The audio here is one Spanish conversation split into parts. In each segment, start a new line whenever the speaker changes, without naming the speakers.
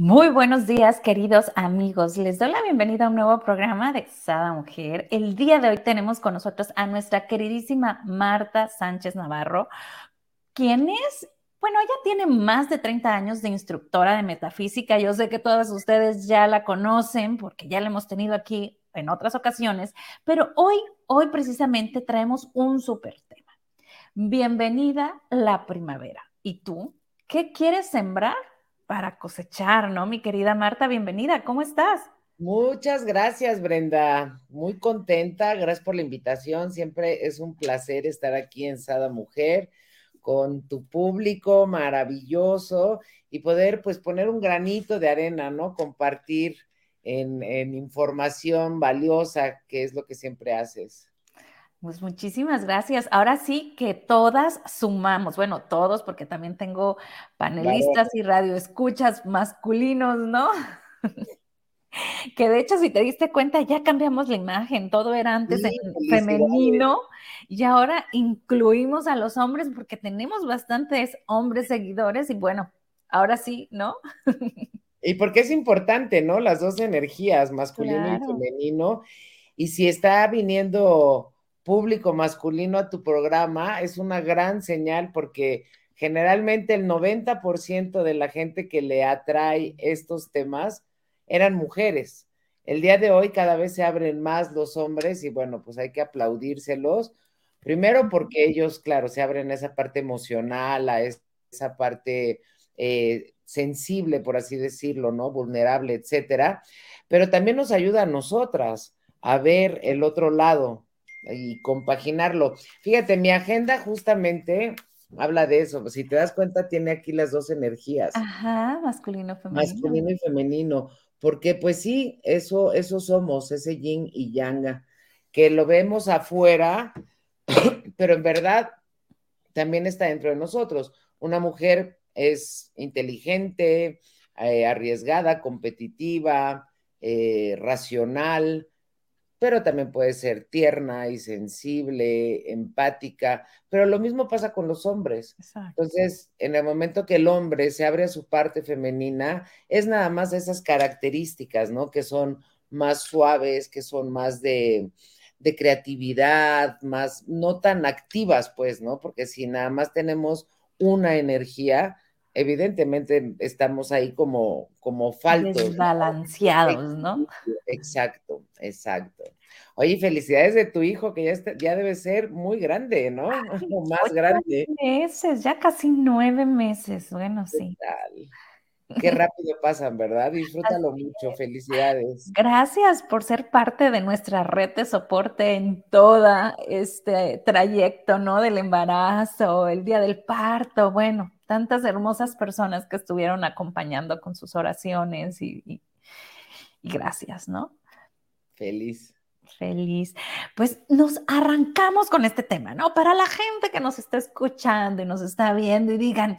Muy buenos días, queridos amigos. Les doy la bienvenida a un nuevo programa de Sada Mujer. El día de hoy tenemos con nosotros a nuestra queridísima Marta Sánchez Navarro, quien es, bueno, ella tiene más de 30 años de instructora de metafísica. Yo sé que todos ustedes ya la conocen porque ya la hemos tenido aquí en otras ocasiones, pero hoy, hoy precisamente traemos un súper tema. Bienvenida la primavera. ¿Y tú? ¿Qué quieres sembrar? Para cosechar, ¿no? Mi querida Marta, bienvenida, ¿cómo estás?
Muchas gracias, Brenda. Muy contenta, gracias por la invitación. Siempre es un placer estar aquí en Sada Mujer con tu público maravilloso y poder pues poner un granito de arena, ¿no? Compartir en, en información valiosa, que es lo que siempre haces.
Pues muchísimas gracias. Ahora sí que todas sumamos, bueno, todos, porque también tengo panelistas y radioescuchas masculinos, ¿no? que de hecho, si te diste cuenta, ya cambiamos la imagen, todo era antes en femenino y ahora incluimos a los hombres porque tenemos bastantes hombres seguidores y bueno, ahora sí, ¿no?
y porque es importante, ¿no? Las dos energías, masculino y femenino. Y si está viniendo público masculino a tu programa es una gran señal porque generalmente el 90% de la gente que le atrae estos temas eran mujeres. El día de hoy cada vez se abren más los hombres y bueno, pues hay que aplaudírselos. Primero porque ellos, claro, se abren a esa parte emocional, a esa parte eh, sensible, por así decirlo, ¿no? Vulnerable, etcétera. Pero también nos ayuda a nosotras a ver el otro lado, y compaginarlo. Fíjate, mi agenda justamente habla de eso. Si te das cuenta, tiene aquí las dos energías.
Ajá, masculino, femenino.
Masculino y femenino. Porque pues sí, eso, eso somos, ese yin y yang, que lo vemos afuera, pero en verdad también está dentro de nosotros. Una mujer es inteligente, eh, arriesgada, competitiva, eh, racional, pero también puede ser tierna y sensible, empática, pero lo mismo pasa con los hombres. Entonces, en el momento que el hombre se abre a su parte femenina, es nada más esas características, ¿no? Que son más suaves, que son más de, de creatividad, más, no tan activas, pues, ¿no? Porque si nada más tenemos una energía, evidentemente estamos ahí como, como faltos.
Desbalanceados, ¿no?
Exacto, exacto. Oye, felicidades de tu hijo, que ya, ya debe ser muy grande, ¿no? más grande.
meses, ya casi nueve meses, bueno, sí.
Qué rápido pasan, ¿verdad? Disfrútalo mucho, felicidades.
Gracias por ser parte de nuestra red de soporte en todo este trayecto, ¿no? Del embarazo, el día del parto, bueno, tantas hermosas personas que estuvieron acompañando con sus oraciones y, gracias, ¿no?
Feliz.
Feliz. Pues nos arrancamos con este tema, ¿no? Para la gente que nos está escuchando y nos está viendo y digan,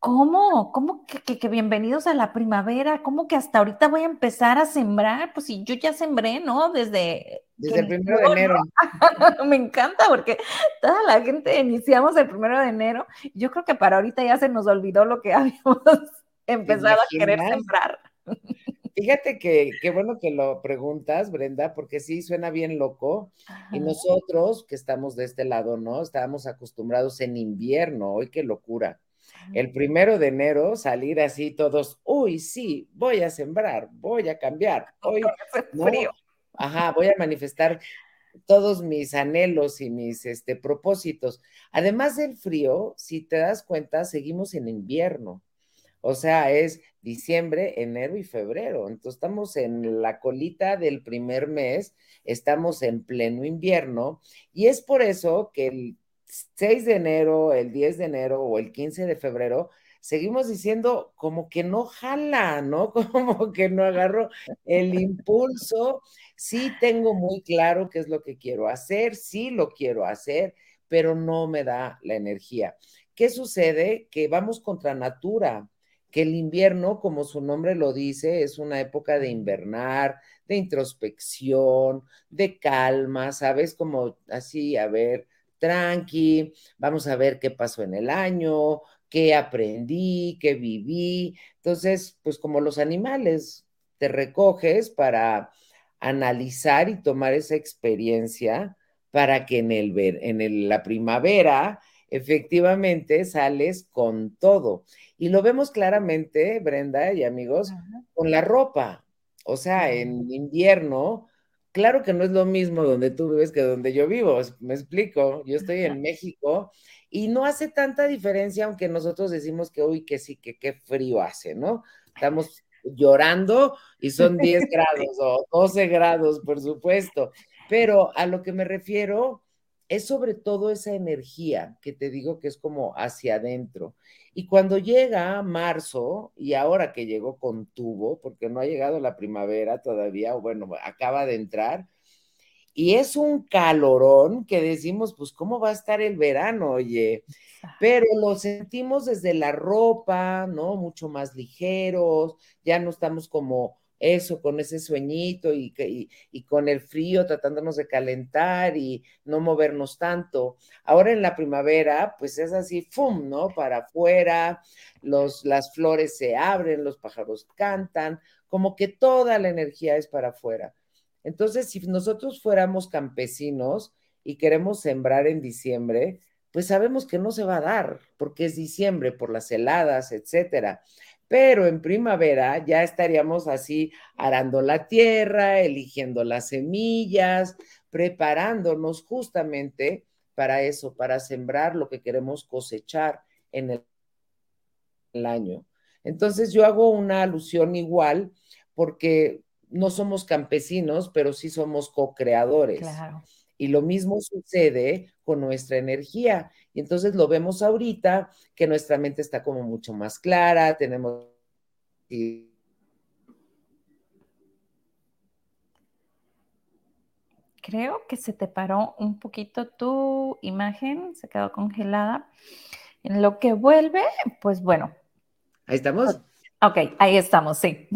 ¿cómo? ¿Cómo que, bienvenidos a la primavera? ¿Cómo que hasta ahorita voy a empezar a sembrar? Pues si yo ya sembré, ¿no? Desde
desde el primero de enero.
Me encanta porque toda la gente iniciamos el primero de enero. Yo creo que para ahorita ya se nos olvidó lo que habíamos empezado a querer sembrar.
Fíjate que qué bueno que lo preguntas, Brenda, porque sí suena bien loco. Y nosotros que estamos de este lado, ¿no? Estábamos acostumbrados en invierno, hoy qué locura. El primero de enero salir así todos, uy, sí, voy a sembrar, voy a cambiar. Hoy, frío. Ajá, voy a manifestar todos mis anhelos y mis este, propósitos. Además del frío, si te das cuenta, seguimos en invierno. O sea, es diciembre, enero y febrero. Entonces estamos en la colita del primer mes, estamos en pleno invierno y es por eso que el 6 de enero, el 10 de enero o el 15 de febrero seguimos diciendo como que no jala, ¿no? Como que no agarro el impulso. Sí tengo muy claro qué es lo que quiero hacer, sí lo quiero hacer, pero no me da la energía. ¿Qué sucede? Que vamos contra natura, que el invierno, como su nombre lo dice, es una época de invernar, de introspección, de calma, ¿sabes? Como así, a ver, tranqui, vamos a ver qué pasó en el año, qué aprendí, qué viví. Entonces, pues como los animales, te recoges para analizar y tomar esa experiencia para que en, el, en la primavera efectivamente sales con todo. Y lo vemos claramente, Brenda y amigos, con la ropa. O sea, en invierno, claro que no es lo mismo donde tú vives que donde yo vivo. Me explico, yo estoy en México y no hace tanta diferencia, aunque nosotros decimos que, uy, que sí, que qué frío hace, ¿no? Estamos llorando y son 10 grados o 12 grados, por supuesto. Pero a lo que me refiero es sobre todo esa energía que te digo que es como hacia adentro. Y cuando llega marzo, y ahora que llegó con tubo, porque no ha llegado la primavera todavía, o bueno, acaba de entrar, y es un calorón que decimos, pues, ¿cómo va a estar el verano? Oye, pero lo sentimos desde la ropa, ¿no? Mucho más ligeros, ya no estamos como eso, con ese sueñito y, y, con el frío tratándonos de calentar y no movernos tanto. Ahora en la primavera, pues es así, ¡fum!, ¿no? Para afuera, los, las flores se abren, los pájaros cantan, como que toda la energía es para afuera. Entonces, si nosotros fuéramos campesinos y queremos sembrar en diciembre, pues sabemos que no se va a dar porque es diciembre por las heladas, etcétera. Pero en primavera ya estaríamos así arando la tierra, eligiendo las semillas, preparándonos justamente para eso, para sembrar lo que queremos cosechar en el, año. Entonces yo hago una alusión igual porque no somos campesinos, pero sí somos co-creadores. Y lo mismo sucede con nuestra energía. Y entonces lo vemos ahorita, que nuestra mente está como mucho más clara, tenemos...
Creo que se te paró un poquito tu imagen, se quedó congelada. En lo que vuelve, pues bueno.
Ahí estamos.
Ok, ahí estamos, sí.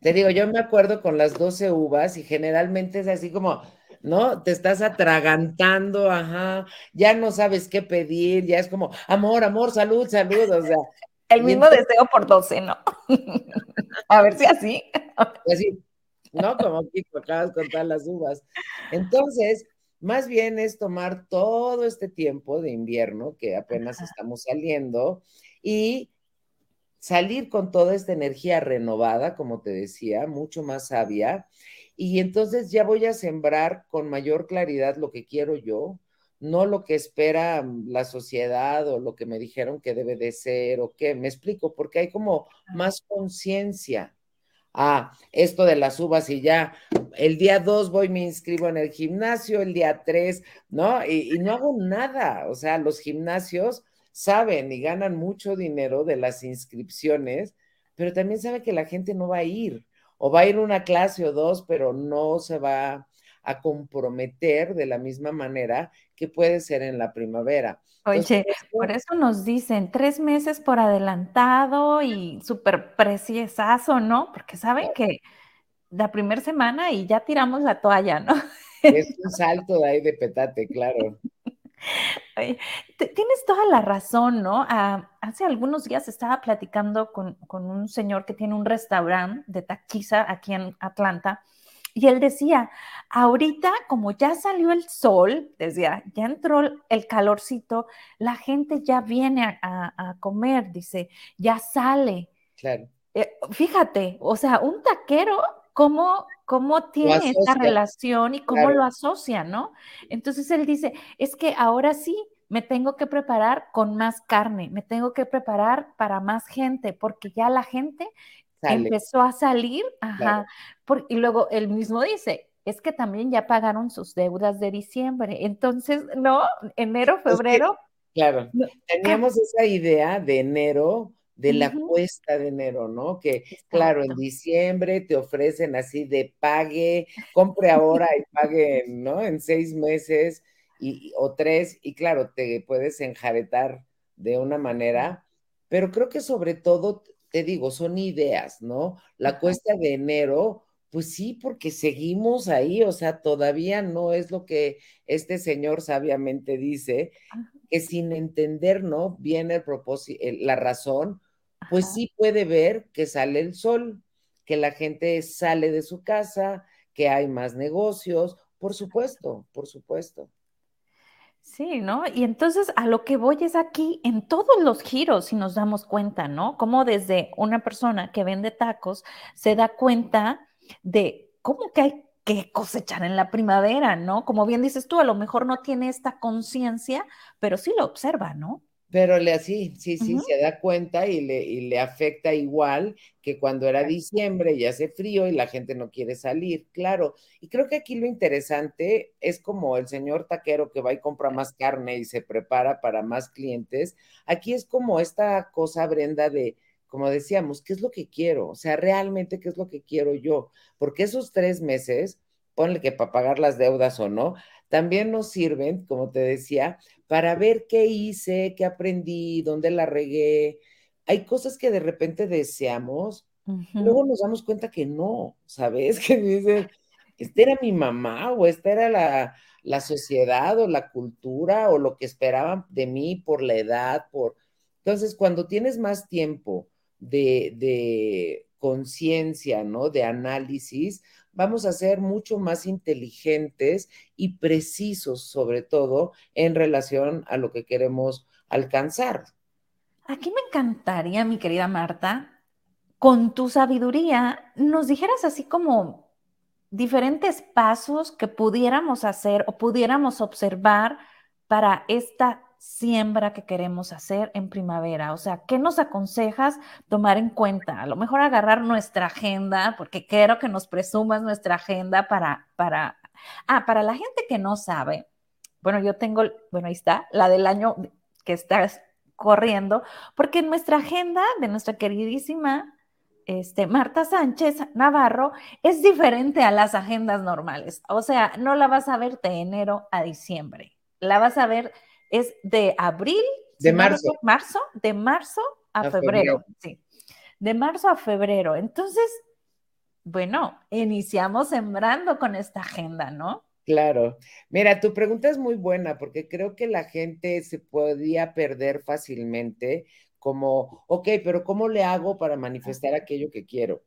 Te digo, yo me acuerdo con las 12 uvas y generalmente es así como, ¿no? Te estás atragantando, ajá, ya no sabes qué pedir, ya es como, amor, amor, salud, salud, o sea.
El mismo deseo por 12, ¿no? A ver si así.
Así, ¿no? Como aquí acabas de contar las uvas. Entonces, más bien es tomar todo este tiempo de invierno que apenas estamos saliendo y salir con toda esta energía renovada, como te decía, mucho más sabia, y entonces ya voy a sembrar con mayor claridad lo que quiero yo, no lo que espera la sociedad o lo que me dijeron que debe de ser o qué, me explico, porque hay como más conciencia. Ah, esto de las uvas y ya, el día dos voy, me inscribo en el gimnasio, el día tres, ¿no? Y, y no hago nada, o sea, los gimnasios saben y ganan mucho dinero de las inscripciones, pero también saben que la gente no va a ir o va a ir una clase o dos, pero no se va a comprometer de la misma manera que puede ser en la primavera.
Oye, por eso nos dicen tres meses por adelantado y súper preciosazo, ¿no? Porque saben que la primera semana y ya tiramos la toalla, ¿no?
Es un salto de ahí de petate, claro.
Tienes toda la razón, ¿no? Ah, hace algunos días estaba platicando con, un señor que tiene un restaurante de taquiza aquí en Atlanta y él decía, ahorita como ya salió el sol, decía, ya entró el calorcito, la gente ya viene a, comer, dice, ya sale.
Claro.
Eh, fíjate, o sea, un taquero cómo, cómo tiene esta relación y cómo lo asocia, ¿no? Entonces él dice, es que ahora sí me tengo que preparar con más carne, me tengo que preparar para más gente, porque ya la gente empezó a salir, ajá, y luego él mismo dice, es que también ya pagaron sus deudas de diciembre, entonces, ¿no? Enero, febrero.
claro, teníamos esa idea de enero de la cuesta de enero, ¿no? Que claro, en diciembre te ofrecen así de pague, compre ahora y pague, ¿no? En seis meses. y, o tres, y claro, te puedes enjaretar de una manera, pero creo que sobre todo, te digo, son ideas, ¿no? La cuesta de enero, pues sí, porque seguimos ahí, o sea, todavía no es lo que este señor sabiamente dice, que sin entender, ¿no? Viene el propósito, la razón, pues sí puede ver que sale el sol, que la gente sale de su casa, que hay más negocios, por supuesto, por supuesto.
Sí, ¿no? Y entonces a lo que voy es aquí en todos los giros, si nos damos cuenta, ¿no? Como desde una persona que vende tacos se da cuenta de cómo que hay que cosechar en la primavera, ¿no? Como bien dices tú, a lo mejor no tiene esta conciencia, pero sí lo observa, ¿no?
Pero le así, sí, sí, se da cuenta y le, y le afecta igual que cuando era diciembre y hace frío y la gente no quiere salir, claro. Y creo que aquí lo interesante es como el señor taquero que va y compra más carne y se prepara para más clientes. Aquí es como esta cosa, Brenda, de, como decíamos, ¿qué es lo que quiero? O sea, realmente, ¿qué es lo que quiero yo? Porque esos tres meses, ponle que para pagar las deudas o no, también nos sirven, como te decía, para ver qué hice, qué aprendí, dónde la regué. Hay cosas que de repente deseamos, luego nos damos cuenta que no, ¿sabes? Que dicen, esta era mi mamá o esta era la, la sociedad o la cultura o lo que esperaban de mí por la edad, por... Entonces, cuando tienes más tiempo de, de conciencia, ¿no? De análisis, vamos a ser mucho más inteligentes y precisos, sobre todo en relación a lo que queremos alcanzar.
Aquí me encantaría, mi querida Marta, con tu sabiduría, nos dijeras así como diferentes pasos que pudiéramos hacer o pudiéramos observar para esta siembra que queremos hacer en primavera? O sea, ¿qué nos aconsejas tomar en cuenta? A lo mejor agarrar nuestra agenda, porque quiero que nos presumas nuestra agenda para, para, ah, para la gente que no sabe. Bueno, yo tengo, bueno, ahí está, la del año que estás corriendo, porque nuestra agenda de nuestra queridísima este, Marta Sánchez Navarro es diferente a las agendas normales. O sea, no la vas a ver de enero a diciembre, la vas a ver es de abril,
de marzo.
marzo, de marzo a, febrero, sí. De marzo a febrero. Entonces, bueno, iniciamos sembrando con esta agenda, ¿no?
Claro. Mira, tu pregunta es muy buena porque creo que la gente se podía perder fácilmente como, ok, pero ¿cómo le hago para manifestar aquello que quiero?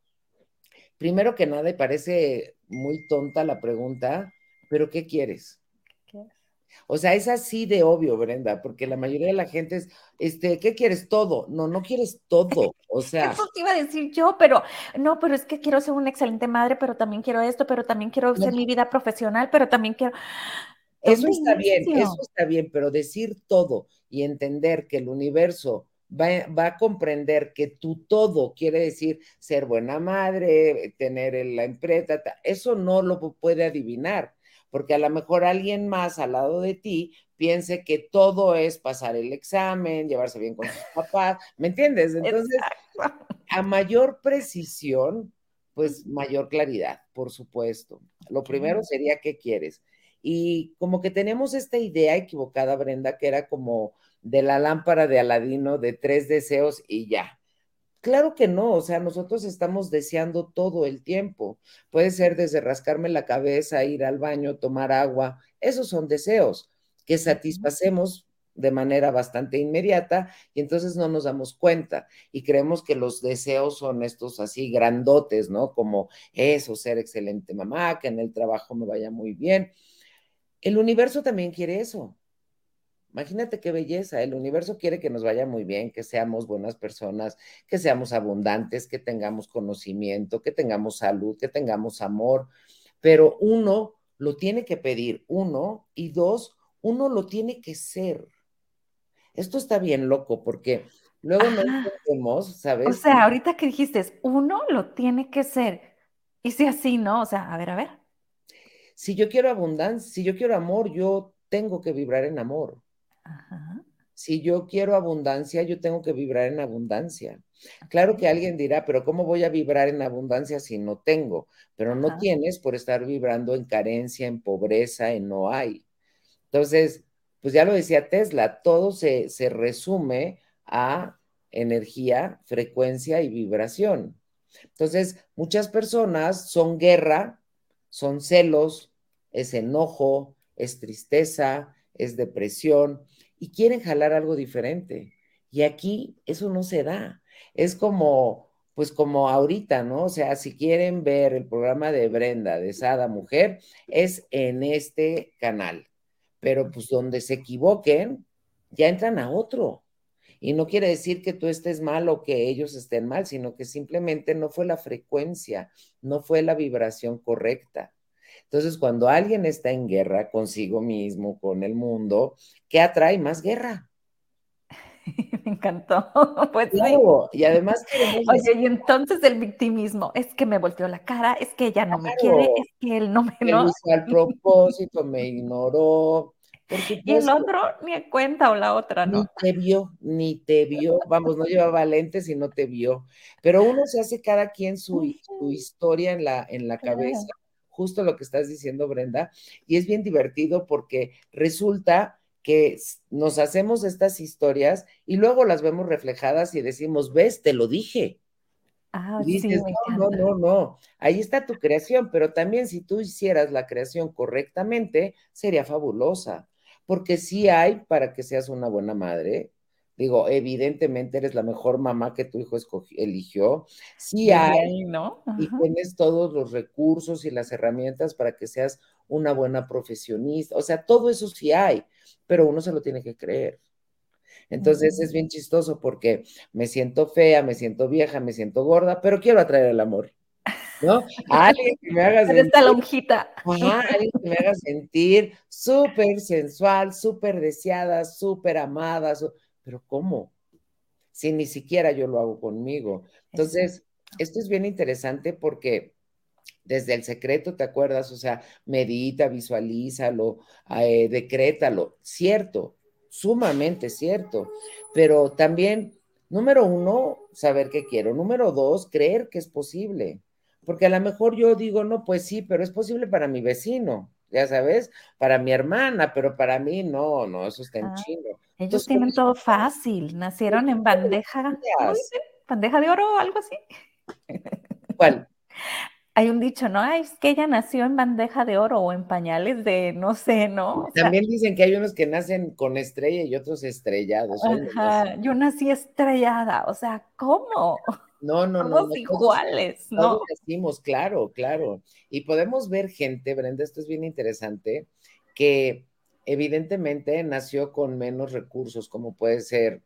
Primero que nada, y parece muy tonta la pregunta, pero ¿qué quieres? O sea, es así de obvio, Brenda, porque la mayoría de la gente es, este, ¿qué quieres? Todo. No, no quieres todo. O sea.
Eso te iba a decir yo, pero no, pero es que quiero ser una excelente madre, pero también quiero esto, pero también quiero hacer mi vida profesional, pero también quiero.
Eso está bien, eso está bien, pero decir todo y entender que el universo Va, va, a comprender que tu todo quiere decir ser buena madre, tener la empresa, eso no lo puede adivinar porque a lo mejor alguien más al lado de ti piense que todo es pasar el examen, llevarse bien con sus papás, ¿me entiendes? Entonces, a mayor precisión, pues mayor claridad, por supuesto. Lo primero sería, ¿qué quieres? Y como que tenemos esta idea equivocada, Brenda, que era como de la lámpara de Aladino de tres deseos y ya. Claro que no, o sea, nosotros estamos deseando todo el tiempo. Puede ser desde rascarme la cabeza, ir al baño, tomar agua. Esos son deseos que satisfacemos de manera bastante inmediata y entonces no nos damos cuenta y creemos que los deseos son estos así grandotes, ¿no? Como eso, ser excelente mamá, que en el trabajo me vaya muy bien. El universo también quiere eso. Imagínate qué belleza. El universo quiere que nos vaya muy bien, que seamos buenas personas, que seamos abundantes, que tengamos conocimiento, que tengamos salud, que tengamos amor. Pero uno lo tiene que pedir, uno, y dos, uno lo tiene que ser. Esto está bien loco porque luego no entendemos, ¿sabes?
O sea, ahorita que dijiste, uno lo tiene que ser. Y si así, ¿no? O sea, a ver, a ver.
Si yo quiero abundancia, si yo quiero amor, yo tengo que vibrar en amor. Si yo quiero abundancia, yo tengo que vibrar en abundancia. Claro que alguien dirá, pero ¿cómo voy a vibrar en abundancia si no tengo? Pero no tienes por estar vibrando en carencia, en pobreza, en no hay. Entonces, pues ya lo decía Tesla, todo se, se resume a energía, frecuencia y vibración. Entonces, muchas personas son guerra, son celos, es enojo, es tristeza, es depresión y quieren jalar algo diferente. Y aquí eso no se da. Es como, pues como ahorita, ¿no? O sea, si quieren ver el programa de Brenda, de Sada Mujer, es en este canal. Pero pues donde se equivoquen, ya entran a otro. Y no quiere decir que tú estés mal o que ellos estén mal, sino que simplemente no fue la frecuencia, no fue la vibración correcta. Entonces, cuando alguien está en guerra consigo mismo, con el mundo, ¿qué atrae más guerra?
Me encantó. Pues
claro, y además
Oye, y entonces el victimismo, es que me volteó la cara, es que ella no me quiere, es que él no me...
¿no? al propósito, me ignoró.
Y el otro ni cuenta o la otra, ¿no?
Ni te vio, ni te vio. Vamos, no llevaba lentes y no te vio. Pero uno se hace cada quien su, historia en la, en la cabeza justo lo que estás diciendo, Brenda, y es bien divertido porque resulta que nos hacemos estas historias y luego las vemos reflejadas y decimos, ves, te lo dije.
Ah, dices,
no, no, no, no, ahí está tu creación, pero también si tú hicieras la creación correctamente, sería fabulosa, porque sí hay para que seas una buena madre, Digo, evidentemente eres la mejor mamá que tu hijo eligió. Sí hay, ¿no? Y tienes todos los recursos y las herramientas para que seas una buena profesionista. O sea, todo eso sí hay, pero uno se lo tiene que creer. Entonces es bien chistoso porque me siento fea, me siento vieja, me siento gorda, pero quiero atraer el amor. ¿No? alguien que me haga
sentir. Esta lonjita.
alguien que me haga sentir súper sensual, súper deseada, súper amada pero ¿cómo? Si ni siquiera yo lo hago conmigo. Entonces, esto es bien interesante porque desde el secreto, ¿te acuerdas? O sea, medita, visualízalo, eh, decrétalo. Cierto, sumamente cierto. Pero también, número uno, saber qué quiero. Número dos, creer que es posible. Porque a lo mejor yo digo, no, pues sí, pero es posible para mi vecino ya sabes, para mi hermana, pero para mí no, no, eso está en ah, chino.
Ellos tienen todo fácil, nacieron en bandeja, bandeja de oro o algo así.
¿Cuál?
Hay un dicho, ¿no? Ay, es que ella nació en bandeja de oro o en pañales de, no sé, ¿no?
También dicen que hay unos que nacen con estrella y otros estrellados.
Ajá, yo nací estrellada, o sea, ¿cómo?
No, no, no.
no iguales, ¿no?
Todos decimos, claro, claro. Y podemos ver gente, Brenda, esto es bien interesante, que evidentemente nació con menos recursos, como puede ser,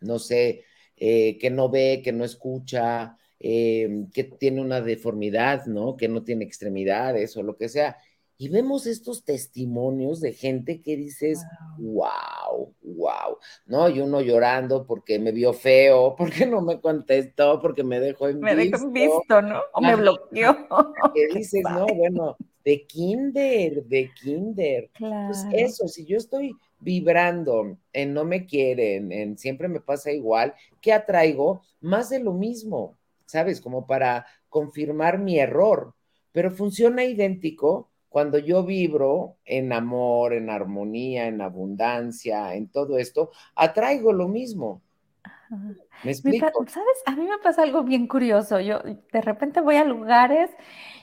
no sé, eh, que no ve, que no escucha, eh, que tiene una deformidad, ¿no? Que no tiene extremidades o lo que sea. Y vemos estos testimonios de gente que dices, wow, wow, ¿no? Y uno llorando porque me vio feo, porque no me contestó, porque me dejó en
me visto. Me dejó en visto, ¿no? O me bloqueó.
Que dices, no, bueno, de kinder, de kinder. Pues eso, si yo estoy vibrando en no me quieren, en siempre me pasa igual, ¿qué atraigo? Más de lo mismo, ¿sabes? Como para confirmar mi error, pero funciona idéntico cuando yo vibro en amor, en armonía, en abundancia, en todo esto, atraigo lo mismo. ¿Me explico?
¿Sabes? A mí me pasa algo bien curioso. Yo de repente voy a lugares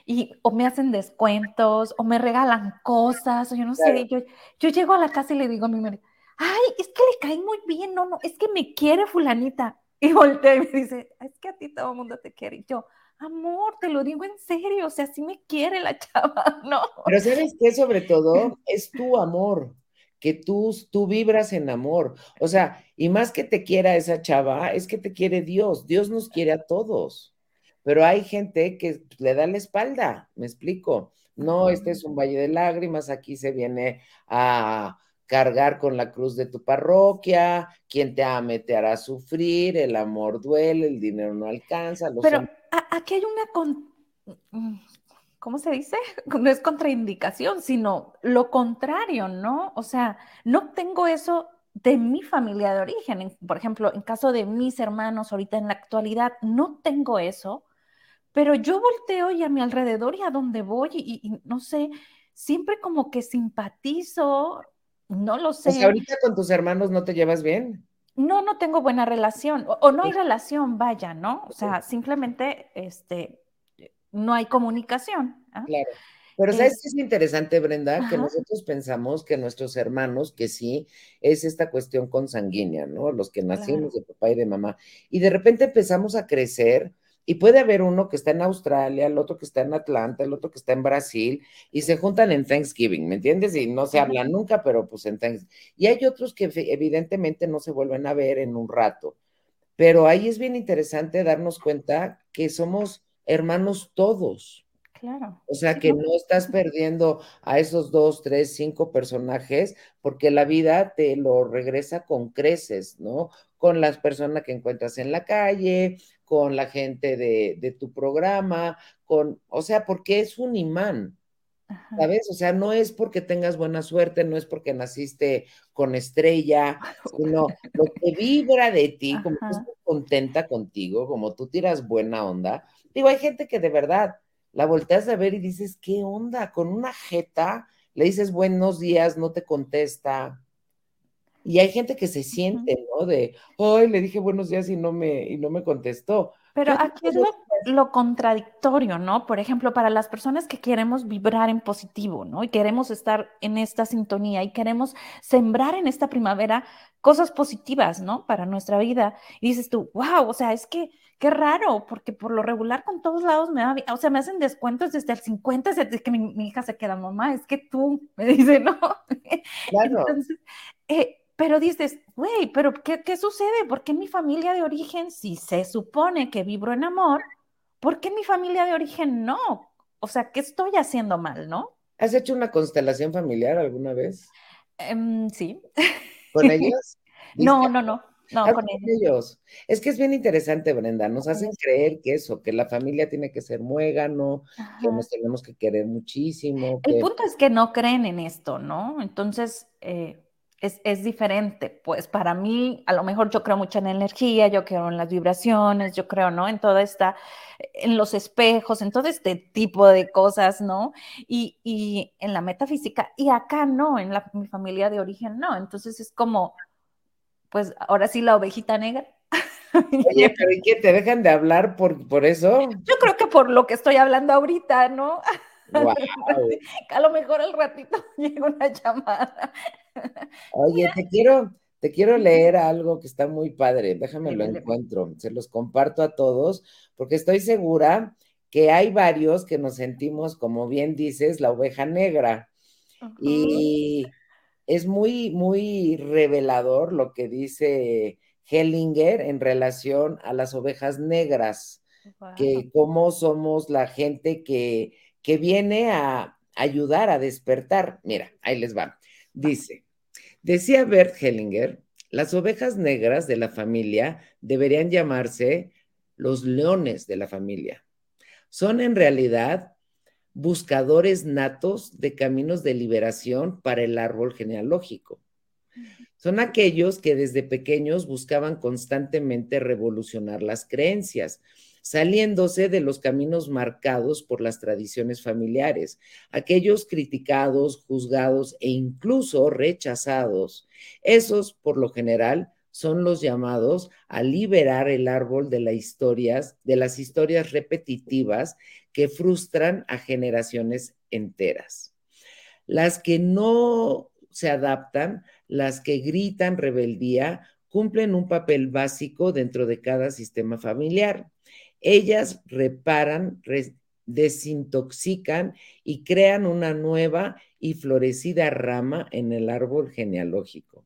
y o me hacen descuentos o me regalan cosas o yo no sé. Yo, yo llego a la casa y le digo a mi marido, ay, es que le cae muy bien, no, no, es que me quiere fulanita. Y voltea y me dice, es que a ti todo el mundo te quiere. Y yo, amor, te lo digo en serio, o sea, sí me quiere la chava, ¿no?
Pero sabes qué, sobre todo, es tu amor, que tú, tú vibras en amor. O sea, y más que te quiera esa chava, es que te quiere Dios. Dios nos quiere a todos. Pero hay gente que le da la espalda, me explico. No, este es un valle de lágrimas, aquí se viene a cargar con la cruz de tu parroquia, quien te ame te hará sufrir, el amor duele, el dinero no alcanza.
Pero aquí hay una, mm, ¿cómo se dice? No es contraindicación, sino lo contrario, ¿no? O sea, no tengo eso de mi familia de origen. Por ejemplo, en caso de mis hermanos ahorita en la actualidad, no tengo eso, pero yo volteo y a mi alrededor y a donde voy y no sé, siempre como que simpatizo No lo sé.
Pues ahorita con tus hermanos no te llevas bien.
No, no tengo buena relación, o, no hay relación, vaya, ¿no? O sea, simplemente, este, no hay comunicación.
¿ah? Claro. Pero ¿sabes qué es interesante, Brenda? Que nosotros pensamos que nuestros hermanos, que sí, es esta cuestión consanguínea, ¿no? Los que nacimos de papá y de mamá. Y de repente empezamos a crecer y puede haber uno que está en Australia, el otro que está en Atlanta, el otro que está en Brasil, y se juntan en Thanksgiving, ¿me entiendes? Y no se hablan nunca, pero pues en Thanksgiving. Y hay otros que evidentemente no se vuelven a ver en un rato. Pero ahí es bien interesante darnos cuenta que somos hermanos todos.
Claro.
O sea que no estás perdiendo a esos dos, tres, cinco personajes, porque la vida te lo regresa con creces, ¿no? Con las personas que encuentras en la calle, con la gente de, tu programa, con, o sea, porque es un imán, ¿sabes? O sea, no es porque tengas buena suerte, no es porque naciste con estrella, sino lo que vibra de ti, como tú estás contenta contigo, como tú tiras buena onda. Digo, hay gente que de verdad la volteas a ver y dices, ¿qué onda? Con una jeta le dices buenos días, no te contesta. Y hay gente que se siente, ¿no? De, hoy le dije buenos días y no me, y no me contestó.
Pero aquí es lo, contradictorio, ¿no? Por ejemplo, para las personas que queremos vibrar en positivo, ¿no? Y queremos estar en esta sintonía y queremos sembrar en esta primavera cosas positivas, ¿no? Para nuestra vida. Y dices tú, wow, o sea, es que qué raro, porque por lo regular con todos lados me va o sea, me hacen descuentos desde el 50, desde que mi, hija se queda, mamá, es que tú, me dice, ¿no? Claro. Entonces, eh, pero dices, güey, pero qué, ¿qué sucede? ¿Por qué mi familia de origen, si se supone que vibro en amor, ¿por qué mi familia de origen no? O sea, ¿qué estoy haciendo mal, no?
¿Has hecho una constelación familiar alguna vez?
Em, sí.
¿Con ellos?
no, no, no. No, con
ellos. Es que es bien interesante, Brenda. Nos hacen creer que eso, que la familia tiene que ser muégano, que nos tenemos que querer muchísimo.
El punto es que no creen en esto, ¿no? Entonces, eh, es, es, diferente. Pues para mí, a lo mejor yo creo mucho en la energía, yo creo en las vibraciones, yo creo, ¿no? En toda esta, en los espejos, en todo este tipo de cosas, ¿no? Y, y en la metafísica. Y acá no, en la, mi familia de origen no. Entonces es como pues ahora sí la ovejita negra.
Oye, pero ¿y qué? ¿Te dejan de hablar por, por eso?
Yo creo que por lo que estoy hablando ahorita, ¿no? A lo mejor al ratito llega una llamada.
Oye, te quiero, te quiero leer algo que está muy padre. Déjame lo encuentro. Se los comparto a todos, porque estoy segura que hay varios que nos sentimos, como bien dices, la oveja negra. Y es muy, muy revelador lo que dice Hellinger en relación a las ovejas negras, que cómo somos la gente que, que viene a ayudar a despertar. Mira, ahí les va. Dice, decía Bert Hellinger, las ovejas negras de la familia deberían llamarse los leones de la familia. Son en realidad buscadores natos de caminos de liberación para el árbol genealógico. Son aquellos que desde pequeños buscaban constantemente revolucionar las creencias, saliéndose de los caminos marcados por las tradiciones familiares, aquellos criticados, juzgados e incluso rechazados. Esos, por lo general, son los llamados a liberar el árbol de las historias, de las historias repetitivas que frustran a generaciones enteras. Las que no se adaptan, las que gritan rebeldía, cumplen un papel básico dentro de cada sistema familiar. Ellas reparan, desintoxican y crean una nueva y florecida rama en el árbol genealógico.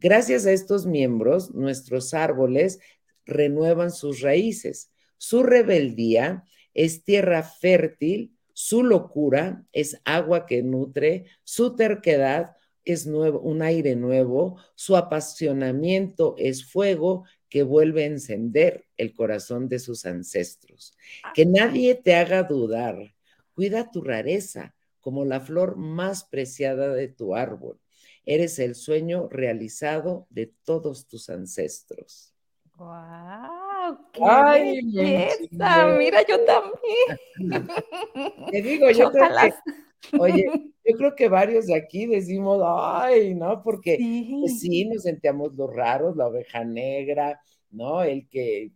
Gracias a estos miembros, nuestros árboles renuevan sus raíces. Su rebeldía es tierra fértil, su locura es agua que nutre, su terquedad es nuevo, un aire nuevo, su apasionamiento es fuego que vuelve a encender el corazón de sus ancestros. Que nadie te haga dudar. Cuida tu rareza como la flor más preciada de tu árbol. Eres el sueño realizado de todos tus ancestros.
¡Wow! ¡Qué belleza! Mira, yo también.
Te digo, yo creo que Oye, yo creo que varios de aquí decimos, ay, ¿no? Porque sí, pues sí nos sentíamos los raros, la oveja negra, ¿no? El que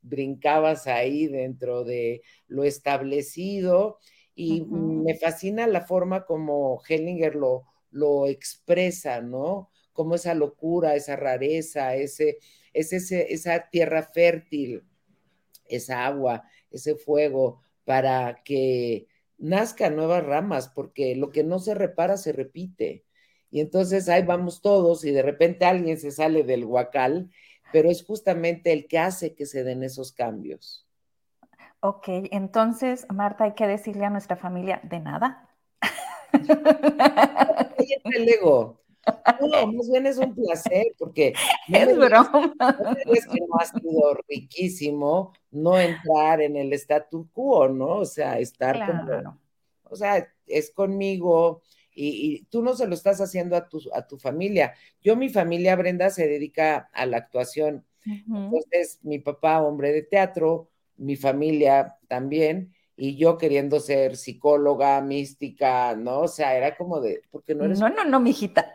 brincabas ahí dentro de lo establecido y me fascina la forma como Hellinger lo, lo expresa, ¿no? Como esa locura, esa rareza, ese, ese, esa tierra fértil, esa agua, ese fuego, para que nazcan nuevas ramas, porque lo que no se repara se repite. Y entonces ahí vamos todos y de repente alguien se sale del huacal, pero es justamente el que hace que se den esos cambios.
Ok, entonces, Marta, hay que decirle a nuestra familia de nada.
el ego. No, más bien es un placer, porque
es broma.
es que no ha sido riquísimo no entrar en el statu quo, ¿no? O sea, estar como, o sea, es conmigo y, tú no se lo estás haciendo a tu, a tu familia. Yo, mi familia, Brenda, se dedica a la actuación. Entonces, mi papá, hombre de teatro, mi familia también, y yo queriendo ser psicóloga, mística, ¿no? O sea, era como de, porque no eres...
No, no, no, mijita.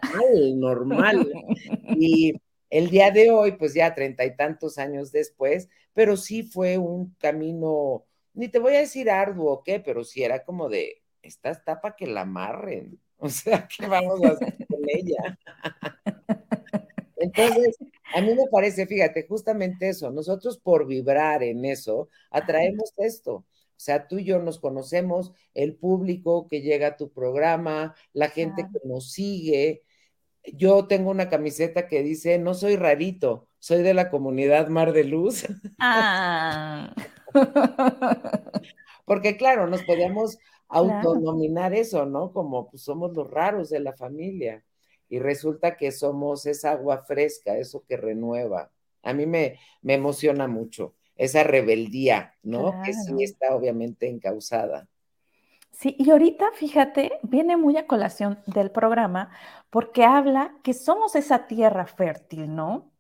Normal, normal. y el día de hoy, pues ya treinta y tantos años después, pero sí fue un camino, ni te voy a decir arduo, ¿qué? Pero sí era como de, esta está para que la amarren. O sea, ¿qué vamos a hacer con ella? Entonces, a mí me parece, fíjate, justamente eso, nosotros por vibrar en eso, atraemos esto. O sea, tú y yo nos conocemos, el público que llega a tu programa, la gente que nos sigue. Yo tengo una camiseta que dice, no soy rarito, soy de la comunidad Mar de Luz. Ah. Porque claro, nos podíamos autonominar eso, ¿no? Como pues somos los raros de la familia. Y resulta que somos esa agua fresca, eso que renueva. A mí me, me emociona mucho esa rebeldía, ¿no? Que sí está obviamente encausada.
Sí, y ahorita, fíjate, viene muy a colación del programa porque habla que somos esa tierra fértil, ¿no?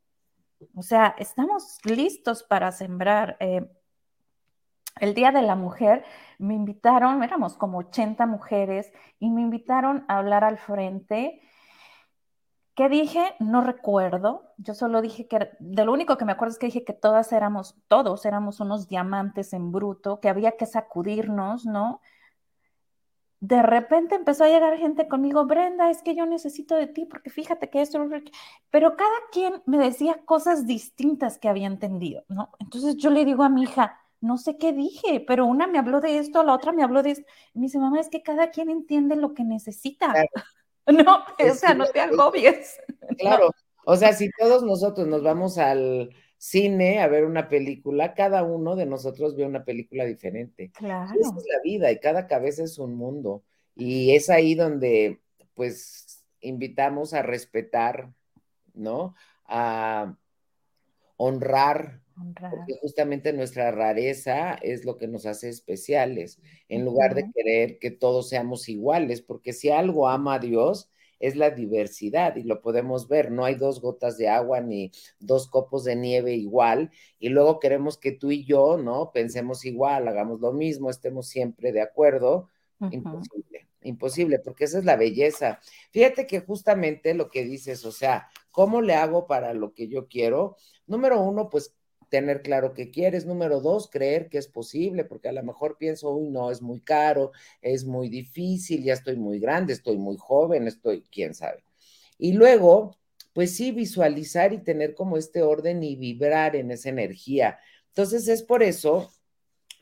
O sea, estamos listos para sembrar. Eh, el Día de la Mujer me invitaron, éramos como 80 mujeres, y me invitaron a hablar al frente ¿Qué dije? No recuerdo. Yo solo dije que, de lo único que me acuerdo es que dije que todas éramos, todos éramos unos diamantes en bruto, que había que sacudirnos, ¿no? De repente empezó a llegar gente conmigo, Brenda, es que yo necesito de ti, porque fíjate que esto, pero cada quien me decía cosas distintas que había entendido, ¿no? Entonces yo le digo a mi hija, no sé qué dije, pero una me habló de esto, la otra me habló de esto. Y me dice, mamá, es que cada quien entiende lo que necesita. No, o sea, no te agobies.
Claro, o sea, si todos nosotros nos vamos al cine a ver una película, cada uno de nosotros ve una película diferente.
Claro.
Esa es la vida y cada cabeza es un mundo. Y es ahí donde, pues, invitamos a respetar, ¿no? A honrar porque justamente nuestra rareza es lo que nos hace especiales, en lugar de querer que todos seamos iguales, porque si algo ama a Dios es la diversidad y lo podemos ver, no hay dos gotas de agua ni dos copos de nieve igual y luego queremos que tú y yo, ¿no? Pensemos igual, hagamos lo mismo, estemos siempre de acuerdo. Imposible, imposible, porque esa es la belleza. Fíjate que justamente lo que dices, o sea, ¿cómo le hago para lo que yo quiero? Número uno, pues tener claro qué quieres. Número dos, creer que es posible, porque a lo mejor pienso, uy, no, es muy caro, es muy difícil, ya estoy muy grande, estoy muy joven, estoy, quién sabe. Y luego, pues sí, visualizar y tener como este orden y vibrar en esa energía. Entonces es por eso,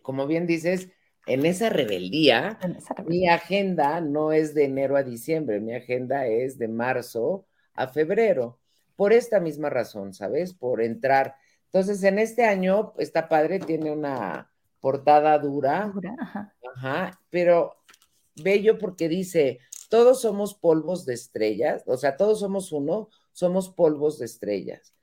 como bien dices, en esa rebeldía, mi agenda no es de enero a diciembre, mi agenda es de marzo a febrero. Por esta misma razón, ¿sabes? Por entrar entonces, en este año, esta padre tiene una portada dura. ajá. pero bello porque dice, todos somos polvos de estrellas, o sea, todos somos uno, somos polvos de estrellas.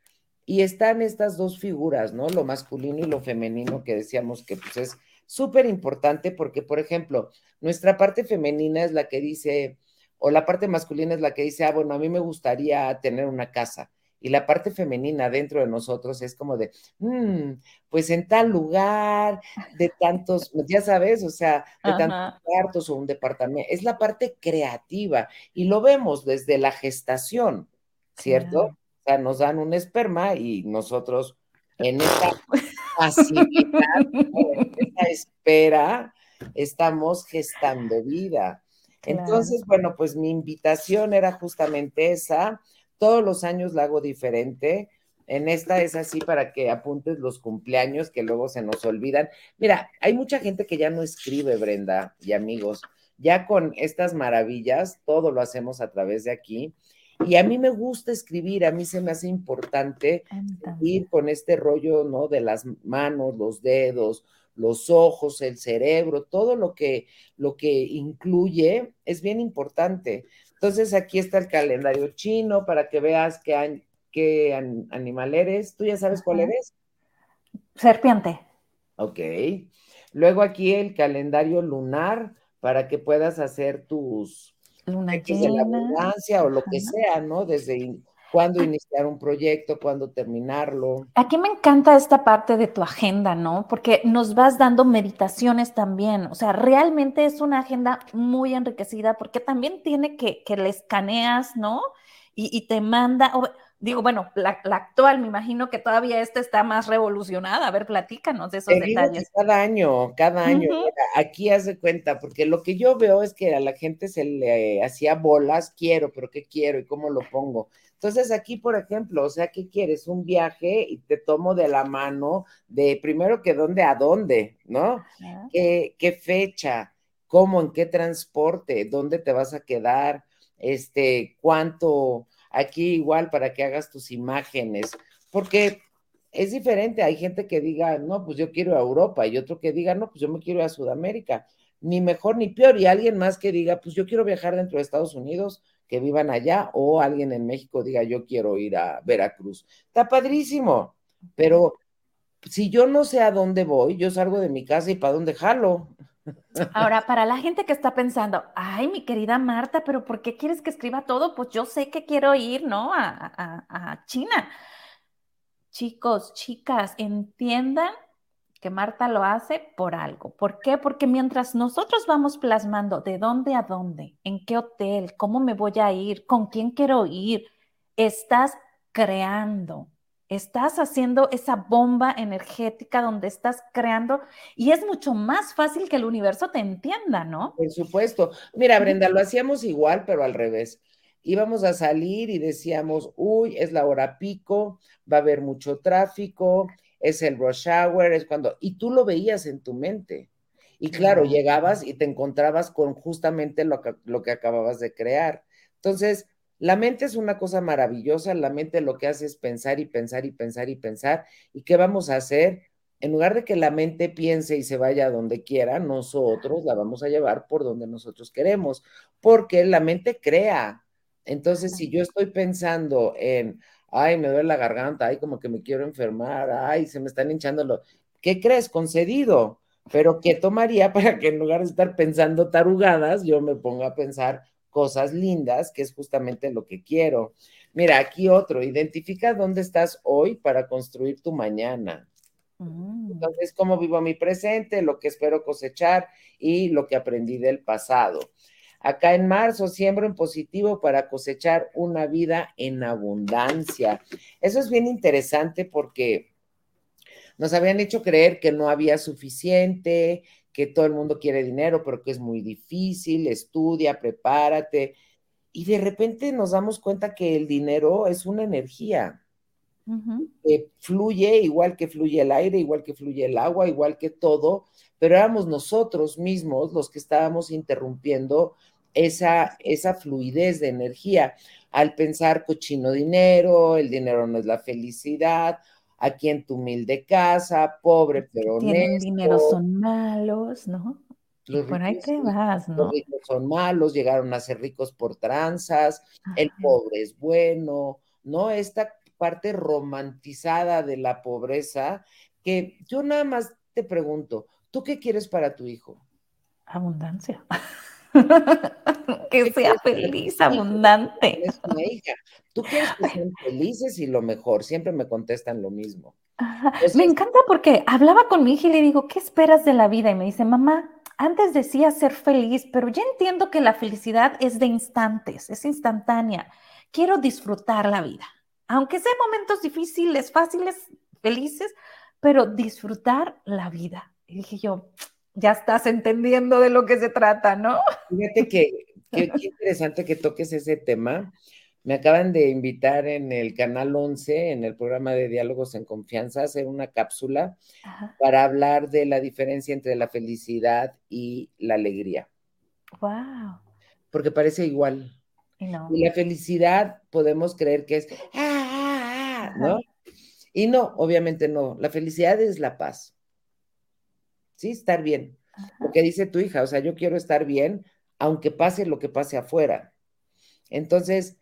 Y están estas dos figuras, ¿no? Lo masculino y lo femenino que decíamos que pues es súper importante porque, por ejemplo, nuestra parte femenina es la que dice, o la parte masculina es la que dice, ah, bueno, a mí me gustaría tener una casa y la parte femenina dentro de nosotros es como de, mm, pues en tal lugar, de tantos, ya sabes, o sea, de tantos cuartos o un departamento, es la parte creativa y lo vemos desde la gestación, ¿cierto? O sea, nos dan un esperma y nosotros en esta facilidad, en esta espera, estamos gestando vida. Entonces, bueno, pues mi invitación era justamente esa. Todos los años la hago diferente. En esta es así para que apuntes los cumpleaños que luego se nos olvidan. Mira, hay mucha gente que ya no escribe, Brenda y amigos. Ya con estas maravillas, todo lo hacemos a través de aquí. Y a mí me gusta escribir, a mí se me hace importante ir con este rollo, ¿no? De las manos, los dedos, los ojos, el cerebro, todo lo que, lo que incluye es bien importante. Entonces aquí está el calendario chino para que veas qué, qué animal eres. ¿Tú ya sabes cuál eres?
Serpiente.
Ok. Luego aquí el calendario lunar para que puedas hacer tus
luna llena,
de la abundancia o lo que sea, ¿no? Desde cuándo iniciar un proyecto, cuándo terminarlo.
Aquí me encanta esta parte de tu agenda, ¿no? Porque nos vas dando meditaciones también. O sea, realmente es una agenda muy enriquecida porque también tiene que, que le escaneas, ¿no? Y, y te manda, digo, bueno, la, actual, me imagino que todavía esta está más revolucionada. A ver, platícanos de esos detalles.
Cada año, cada año, aquí haz de cuenta, porque lo que yo veo es que a la gente se le hacía bolas, quiero, pero ¿qué quiero y cómo lo pongo? Entonces aquí, por ejemplo, o sea, ¿qué quieres? Un viaje y te tomo de la mano de primero que dónde a dónde, ¿no? ¿Qué, ¿Qué, fecha? ¿Cómo? ¿En qué transporte? ¿Dónde te vas a quedar? Este, ¿cuánto? Aquí igual para que hagas tus imágenes, porque es diferente. Hay gente que diga, no, pues yo quiero a Europa y otro que diga, no, pues yo me quiero a Sudamérica. Ni mejor ni peor. Y alguien más que diga, pues yo quiero viajar dentro de Estados Unidos que vivan allá o alguien en México diga yo quiero ir a Veracruz. Está padrísimo, pero si yo no sé a dónde voy, yo salgo de mi casa y para dónde jalo.
Ahora, para la gente que está pensando, ay, mi querida Marta, pero ¿por qué quieres que escriba todo? Pues yo sé que quiero ir, ¿no? A, a China. Chicos, chicas, entiendan que Marta lo hace por algo. ¿Por qué? Porque mientras nosotros vamos plasmando de dónde a dónde, en qué hotel, cómo me voy a ir, con quién quiero ir, estás creando, estás haciendo esa bomba energética donde estás creando y es mucho más fácil que el universo te entienda, ¿no?
Por supuesto. Mira, Brenda, lo hacíamos igual, pero al revés. Íbamos a salir y decíamos, uy, es la hora pico, va a haber mucho tráfico, es el rush hour, es cuando, y tú lo veías en tu mente. Y claro, llegabas y te encontrabas con justamente lo que, lo que acababas de crear. Entonces, la mente es una cosa maravillosa, la mente lo que hace es pensar y pensar y pensar y pensar. ¿Y qué vamos a hacer? En lugar de que la mente piense y se vaya a donde quiera, nosotros la vamos a llevar por donde nosotros queremos, porque la mente crea. Entonces, si yo estoy pensando en, ay, me duele la garganta, ay, como que me quiero enfermar, ay, se me están hinchando los... ¿Qué crees? Concedido. Pero ¿qué tomaría para que en lugar de estar pensando tarugadas, yo me ponga a pensar cosas lindas, que es justamente lo que quiero? Mira, aquí otro, identifica dónde estás hoy para construir tu mañana. Mm. Entonces, cómo vivo mi presente, lo que espero cosechar y lo que aprendí del pasado. Acá en marzo siembro en positivo para cosechar una vida en abundancia. Eso es bien interesante porque nos habían hecho creer que no había suficiente, que todo el mundo quiere dinero, pero que es muy difícil, estudia, prepárate. Y de repente nos damos cuenta que el dinero es una energía. que fluye igual que fluye el aire, igual que fluye el agua, igual que todo, pero éramos nosotros mismos los que estábamos interrumpiendo esa, esa fluidez de energía al pensar cochino dinero, el dinero no es la felicidad, aquí en tu humilde casa, pobre pero
Tienen dinero son malos, ¿no? Los por ahí te vas, ¿no?
Los ricos son malos, llegaron a ser ricos por tranzas, el pobre es bueno, ¿no? Esta parte romantizada de la pobreza, que yo nada más te pregunto, ¿tú qué quieres para tu hijo?
Abundancia. que sea feliz, abundante.
Es una hija. Tú quieres que sean felices y lo mejor. Siempre me contestan lo mismo.
me encanta porque hablaba con mi hija y le digo, ¿qué esperas de la vida? Y me dice, mamá, antes decía ser feliz, pero ya entiendo que la felicidad es de instantes, es instantánea. Quiero disfrutar la vida, aunque sean momentos difíciles, fáciles, felices, pero disfrutar la vida. Y dije yo, ya estás entendiendo de lo que se trata, ¿no?
Fíjate que qué interesante que toques ese tema. Me acaban de invitar en el canal 11, en el programa de Diálogos en Confianza, a hacer una cápsula para hablar de la diferencia entre la felicidad y la alegría.
Wow.
Porque parece igual. Y, la felicidad podemos creer que es, ah, ah, ah", ¿no? Y no, obviamente no. La felicidad es la paz. Sí, estar bien. Lo que dice tu hija, o sea, yo quiero estar bien, aunque pase lo que pase afuera. Entonces,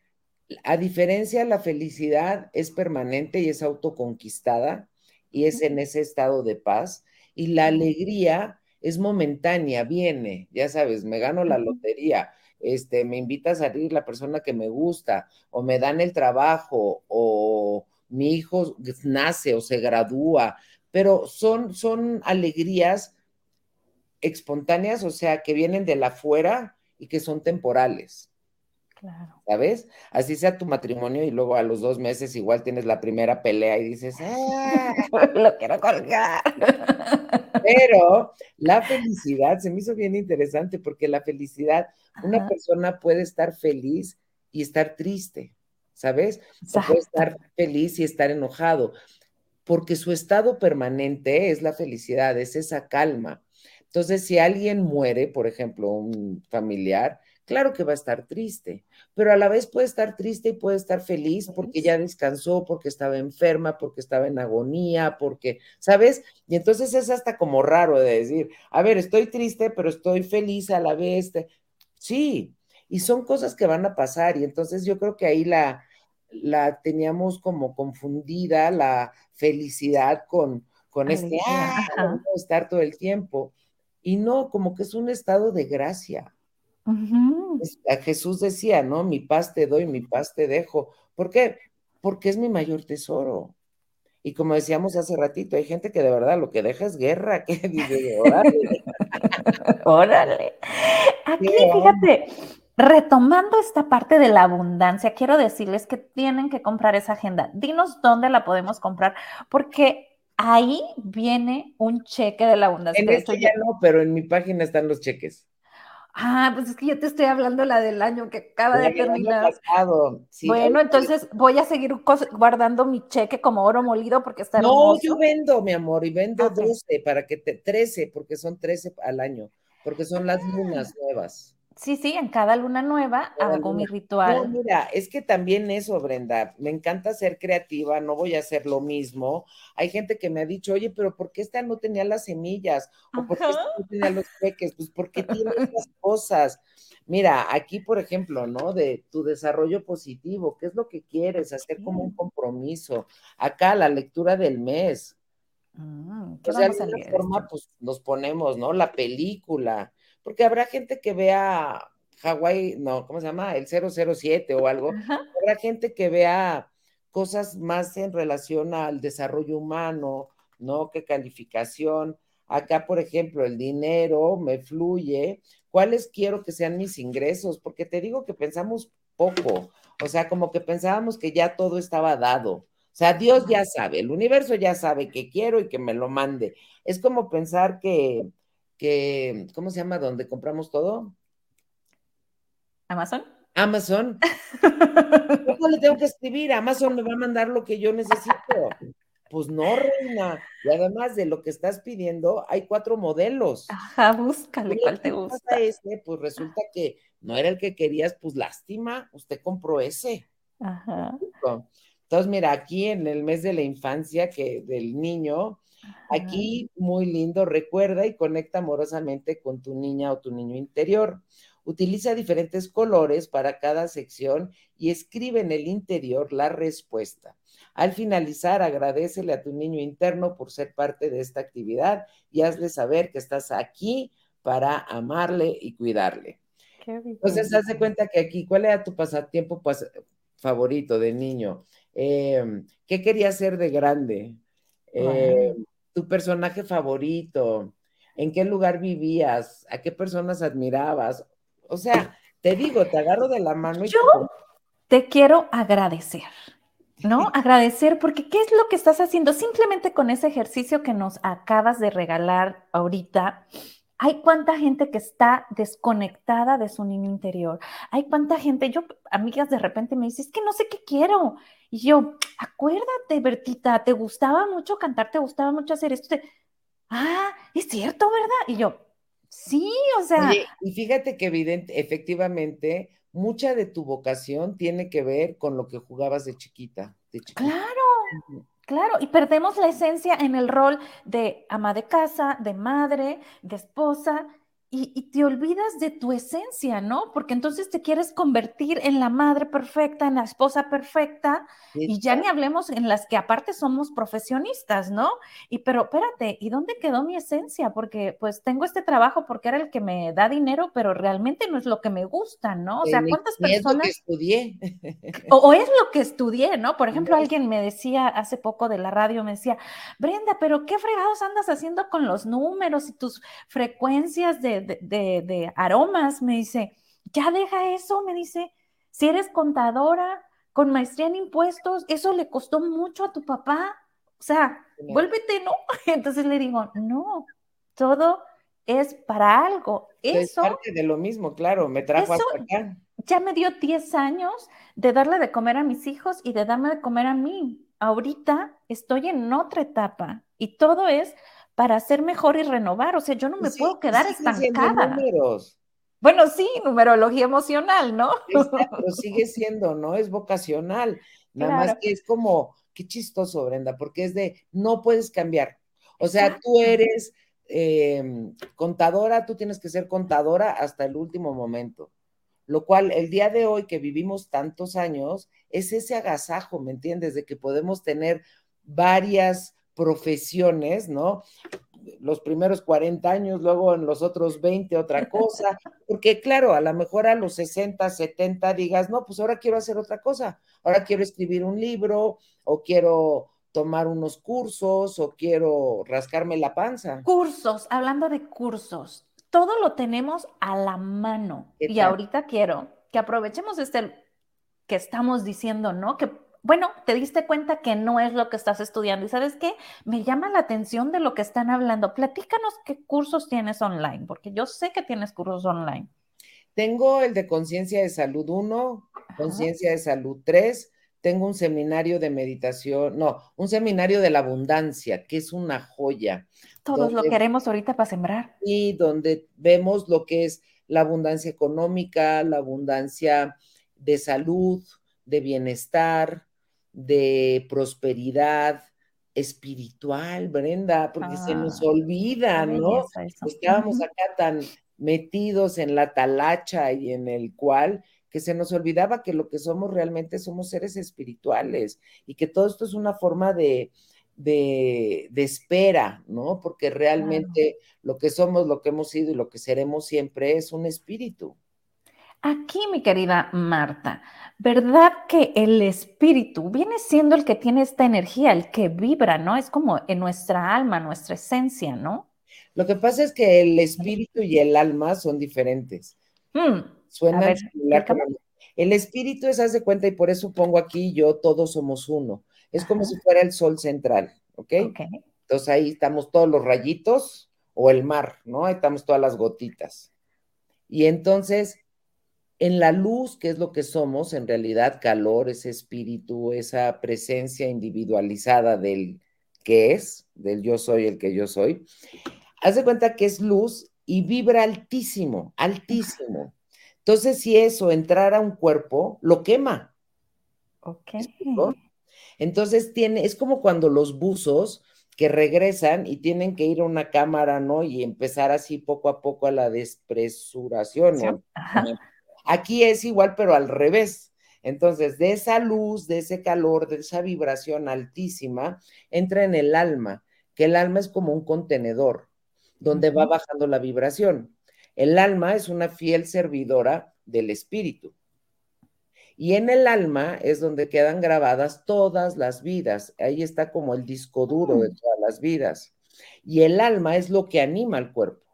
a diferencia, la felicidad es permanente y es autoconquistada y es en ese estado de paz. Y la alegría es momentánea, viene, ya sabes, me gano la lotería, este, me invita a salir la persona que me gusta, o me dan el trabajo, o mi hijo nace o se gradúa, pero son, son alegrías espontáneas, o sea, que vienen de la afuera y que son temporales.
Claro.
¿Sabes? Así sea tu matrimonio y luego a los dos meses igual tienes la primera pelea y dices, ¡ah!
Lo quiero colgar.
Pero la felicidad se me hizo bien interesante porque la felicidad, una persona puede estar feliz y estar triste, ¿sabes? O puede estar feliz y estar enojado, porque su estado permanente es la felicidad, es esa calma. Entonces, si alguien muere, por ejemplo, un familiar, claro que va a estar triste, pero a la vez puede estar triste y puede estar feliz porque ya descansó, porque estaba enferma, porque estaba en agonía, porque, ¿sabes? Y entonces es hasta como raro de decir, a ver, estoy triste, pero estoy feliz a la vez. Sí, y son cosas que van a pasar y entonces yo creo que ahí la, la teníamos como confundida, la felicidad con, con este, ah, estar todo el tiempo. Y no, como que es un estado de gracia. Jesús decía, ¿no? Mi paz te doy, mi paz te dejo. ¿Por qué? Porque es mi mayor tesoro. Y como decíamos hace ratito, hay gente que de verdad lo que deja es guerra, que dice, órale.
órale. Aquí, fíjate, retomando esta parte de la abundancia, quiero decirles que tienen que comprar esa agenda. Dinos dónde la podemos comprar, porque ahí viene un cheque de la abundancia.
En esto ya no, pero en mi página están los cheques.
Ah, pues es que yo te estoy hablando la del año que acaba de terminar. bueno, entonces voy a seguir guardando mi cheque como oro molido porque está
No, yo vendo, mi amor, y vendo 12 para que te 13, porque son 13 al año, porque son las lunas ah. nuevas.
Sí, sí, en cada luna nueva hago mi ritual.
No, mira, es que también eso, Brenda, me encanta ser creativa, no voy a hacer lo mismo. Hay gente que me ha dicho, oye, pero ¿por qué esta no tenía las semillas? ¿O por qué esta no tenía los peques? Pues porque tiene las cosas. Mira, aquí, por ejemplo, ¿no? De tu desarrollo positivo, ¿qué es lo que quieres? Hacer como un compromiso. Acá, la lectura del mes. Mm, o sea, de alguna forma, pues nos ponemos, ¿no? La película porque habrá gente que vea Hawái, no, ¿cómo se llama? El 007 o algo. Habrá gente que vea cosas más en relación al desarrollo humano, ¿no? ¿Qué calificación? Acá, por ejemplo, el dinero me fluye. ¿Cuáles quiero que sean mis ingresos? Porque te digo que pensamos poco. O sea, como que pensábamos que ya todo estaba dado. O sea, Dios ya sabe, el universo ya sabe que quiero y que me lo mande. Es como pensar que que, ¿cómo se llama? Donde compramos todo.
Amazon.
Amazon. ¿Cómo le tengo que escribir? Amazon me va a mandar lo que yo necesito. Pues no, reina. Y además de lo que estás pidiendo, hay cuatro modelos.
Ajá, búscale cuál te gusta.
Este, pues resulta que no era el que querías, pues lástima, usted compró ese.
Ajá.
Entonces, mira, aquí en el mes de la infancia que del niño, Aquí, muy lindo, recuerda y conecta amorosamente con tu niña o tu niño interior. Utiliza diferentes colores para cada sección y escribe en el interior la respuesta. Al finalizar, agradecele a tu niño interno por ser parte de esta actividad y hazle saber que estás aquí para amarle y cuidarle. Entonces, haz de cuenta que aquí, ¿cuál era tu pasatiempo pues, favorito de niño? Em, ¿Qué querías ser de grande? ¿Tu personaje favorito? ¿En qué lugar vivías? ¿A qué personas admirabas? O sea, te digo, te agarro de la mano y...
Yo te quiero agradecer. ¿no? Agradecer, porque ¿qué es lo que estás haciendo? Simplemente con ese ejercicio que nos acabas de regalar ahorita, hay cuánta gente que está desconectada de su niño interior. Hay cuánta gente, yo, amigas, de repente me dicen, es que no sé qué quiero. Y yo, acuérdate, Bertita, te gustaba mucho cantar, te gustaba mucho hacer esto. Ah, es cierto, ¿verdad? Y yo, sí, o sea.
y fíjate que evidente, efectivamente, mucha de tu vocación tiene que ver con lo que jugabas de chiquita. De chiquita.
Claro. Claro, y perdemos la esencia en el rol de ama de casa, de madre, de esposa, y, te olvidas de tu esencia, ¿no? Porque entonces te quieres convertir en la madre perfecta, en la esposa perfecta, y ya ni hablemos en las que aparte somos profesionistas, ¿no? Y pero espérate, ¿y dónde quedó mi esencia? Porque pues tengo este trabajo porque era el que me da dinero, pero realmente no es lo que me gusta, ¿no? O sea, ¿cuántas personas...
Es lo que estudié.
o, es lo que estudié, ¿no? Por ejemplo, alguien me decía hace poco de la radio, me decía, Brenda, pero ¿qué fregados andas haciendo con los números y tus frecuencias de de, aromas, me dice, ya deja eso, me dice, si eres contadora con maestría en impuestos, eso le costó mucho a tu papá, o sea, vuélvete, ¿no? Entonces le digo, no, todo es para algo. Eso, es
parte de lo mismo, claro, me trajo hasta acá.
Ya me dio 10 años de darle de comer a mis hijos y de darme de comer a mí. Ahorita estoy en otra etapa y todo es para ser mejor y renovar. O sea, yo no me puedo quedar estancada. Bueno, sí, numerología emocional, ¿no?
pero sigue siendo, ¿no? Es vocacional. Nada más que es como, qué chistoso, Brenda, porque es de, no puedes cambiar. O sea, tú eres em, contadora, tú tienes que ser contadora hasta el último momento. Lo cual, el día de hoy que vivimos tantos años, es ese agasajo, ¿me entiendes? De que podemos tener varias profesiones, ¿no? Los primeros 40 años, luego en los otros 20 otra cosa, porque claro, a lo mejor a los 60, 70 digas, no, pues ahora quiero hacer otra cosa, ahora quiero escribir un libro o quiero tomar unos cursos o quiero rascarme la panza.
Cursos, hablando de cursos, todo lo tenemos a la mano y ahorita quiero que aprovechemos este que estamos diciendo, ¿no? Que bueno, te diste cuenta que no es lo que estás estudiando. Y sabes qué, me llama la atención de lo que están hablando. Platícanos qué cursos tienes online, porque yo sé que tienes cursos online.
Tengo el de conciencia de salud 1, conciencia de salud 3. Tengo un seminario de meditación, no, un seminario de la abundancia, que es una joya.
Todos lo queremos ahorita para sembrar.
Y donde vemos lo que es la abundancia económica, la abundancia de salud, de bienestar, de prosperidad espiritual, Brenda, porque se nos ah, olvida, ¿no? Estábamos acá tan metidos en la talacha y en el cual que se nos olvidaba que lo que somos realmente somos seres espirituales y que todo esto es una forma de, de, espera, ¿no? Porque realmente lo que somos, lo que hemos sido y lo que seremos siempre es un espíritu.
Aquí, mi querida Marta, ¿verdad que el espíritu viene siendo el que tiene esta energía, el que vibra, ¿no? Es como en nuestra alma, nuestra esencia, ¿no?
Lo que pasa es que el espíritu y el alma son diferentes. Mm, Suena similar. El espíritu es, haz de cuenta, y por eso pongo aquí yo, todos somos uno. Es como si fuera el sol central, ¿ok? Entonces ahí estamos todos los rayitos o el mar, ¿no? Ahí estamos todas las gotitas. Y entonces en la luz, que es lo que somos, en realidad calor, ese espíritu, esa presencia individualizada del que es, del yo soy el que yo soy, haz de cuenta que es luz y vibra altísimo, altísimo. Entonces, si eso entrara a un cuerpo, lo quema.
Ok.
Entonces tiene, es como cuando los buzos que regresan y tienen que ir a una cámara, ¿no? Y empezar así poco a poco a la despresuración. ¿no? Aquí es igual, pero al revés. Entonces, de esa luz, de ese calor, de esa vibración altísima, entra en el alma, que el alma es como un contenedor donde va bajando la vibración. El alma es una fiel servidora del espíritu. Y en el alma es donde quedan grabadas todas las vidas. Ahí está como el disco duro de mm. todas las vidas. Y el alma es lo que anima al cuerpo.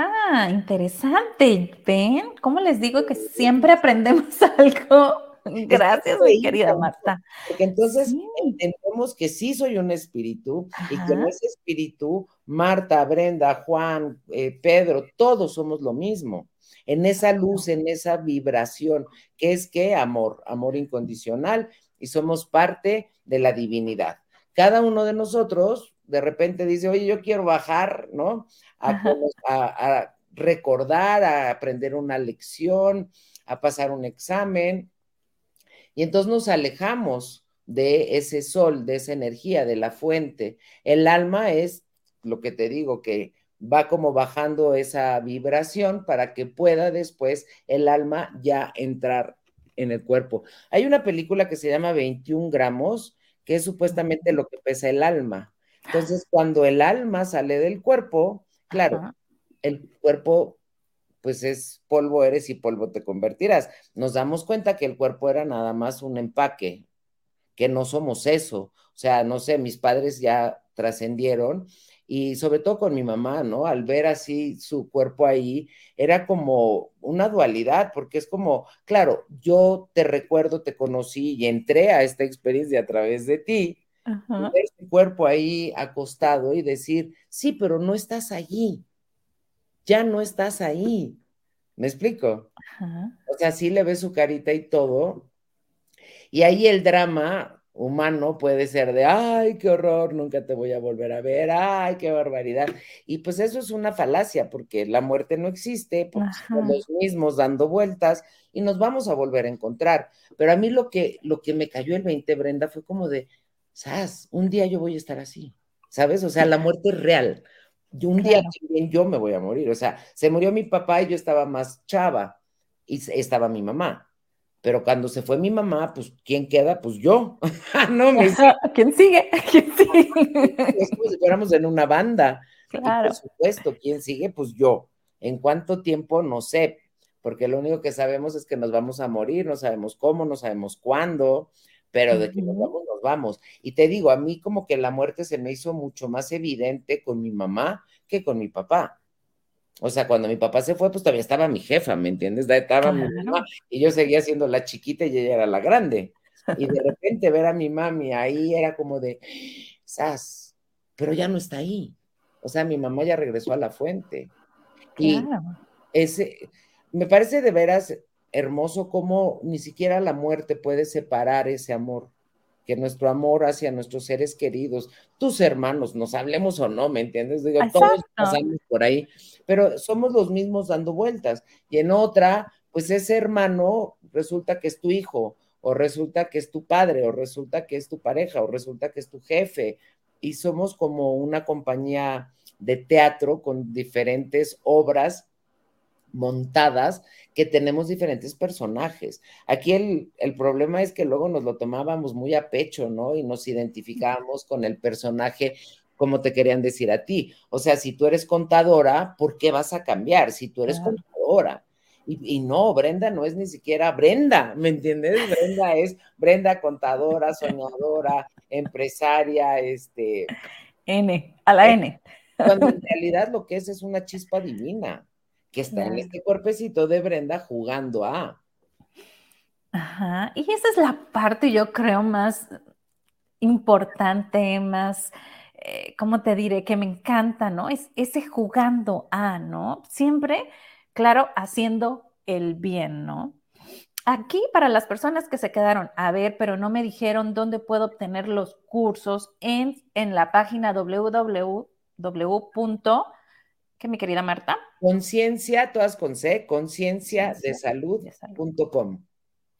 Ah, interesante. ¿Ven? ¿Cómo les digo que siempre aprendemos algo? Gracias, mi querida Marta.
Porque entonces entendemos que sí soy un espíritu y que en ese espíritu, Marta, Brenda, Juan, eh, Pedro, todos somos lo mismo. En esa luz, en esa vibración, que es que amor, amor incondicional, y somos parte de la divinidad. Cada uno de nosotros de repente dice, oye, yo quiero bajar, ¿no? a recordar, a aprender una lección, a pasar un examen, y entonces nos alejamos de ese sol, de esa energía, de la fuente. El alma es lo que te digo, que va como bajando esa vibración para que pueda después el alma ya entrar en el cuerpo. Hay una película que se llama 21 gramos, que es supuestamente lo que pesa el alma. Entonces, cuando el alma sale del cuerpo, claro, el cuerpo pues es polvo eres y polvo te convertirás. Nos damos cuenta que el cuerpo era nada más un empaque, que no somos eso. O sea, no sé, mis padres ya trascendieron y sobre todo con mi mamá, ¿no? Al ver así su cuerpo ahí, era como una dualidad, porque es como, claro, yo te recuerdo, te conocí y entré a esta experiencia a través de ti, ver su cuerpo ahí acostado y decir, sí, pero no estás allí ya no estás ahí. ¿Me explico? O sea, sí le ves su carita y todo. Y ahí el drama humano puede ser de, ay, qué horror, nunca te voy a volver a ver, ay, qué barbaridad. Y pues eso es una falacia, porque la muerte no existe, porque somos los mismos dando vueltas y nos vamos a volver a encontrar. Pero a mí lo que, lo que me cayó el 20, Brenda, fue como de, ¿sabes? Un día yo voy a estar así, ¿sabes? O sea, la muerte es real. Y un día también yo me voy a morir. O sea, se murió mi papá y yo estaba más chava y estaba mi mamá. Pero cuando se fue mi mamá, pues, ¿quién queda? Pues yo. no, me
¿Quién sigue? ¿Quién sigue?
Es como si fuéramos en una banda. Claro. por supuesto, ¿quién sigue? Pues yo. ¿En cuánto tiempo? No sé. Porque lo único que sabemos es que nos vamos a morir, no sabemos cómo, no sabemos cuándo, pero de que nos vamos, nos vamos. Y te digo, a mí como que la muerte se me hizo mucho más evidente con mi mamá que con mi papá. O sea, cuando mi papá se fue, pues todavía estaba mi jefa, ¿me entiendes? Estaba mi mamá y yo seguía siendo la chiquita y ella era la grande. Y de repente ver a mi mami ahí era como de, ¡sas! Pero ya no está ahí. O sea, mi mamá ya regresó a la fuente. Y ese, me parece de veras hermoso cómo ni siquiera la muerte puede separar ese amor, que nuestro amor hacia nuestros seres queridos, tus hermanos, nos hablemos o no, ¿me entiendes? Digo, todos pasamos por ahí, pero somos los mismos dando vueltas. Y en otra, pues ese hermano resulta que es tu hijo, o resulta que es tu padre, o resulta que es tu pareja, o resulta que es tu jefe, y somos como una compañía de teatro con diferentes obras montadas que tenemos diferentes personajes. Aquí el, el, problema es que luego nos lo tomábamos muy a pecho, ¿no? Y nos identificábamos con el personaje como te querían decir a ti. O sea, si tú eres contadora, ¿por qué vas a cambiar? Si tú eres contadora. Y, y, no, Brenda no es ni siquiera Brenda, ¿me entiendes? Brenda es Brenda contadora, soñadora, empresaria, este...
N, a la N.
Cuando en realidad lo que es es una chispa divina que está en este cuerpecito de Brenda jugando a.
Ajá, y esa es la parte, yo creo, más importante, más, eh, ¿cómo te diré? Que me encanta, ¿no? Es ese jugando a, ¿no? Siempre, claro, haciendo el bien, ¿no? Aquí, para las personas que se quedaron a ver, pero no me dijeron dónde puedo obtener los cursos en, en la página www ¿Qué, mi querida Marta?
Conciencia, todas con C, conciencia de salud.com.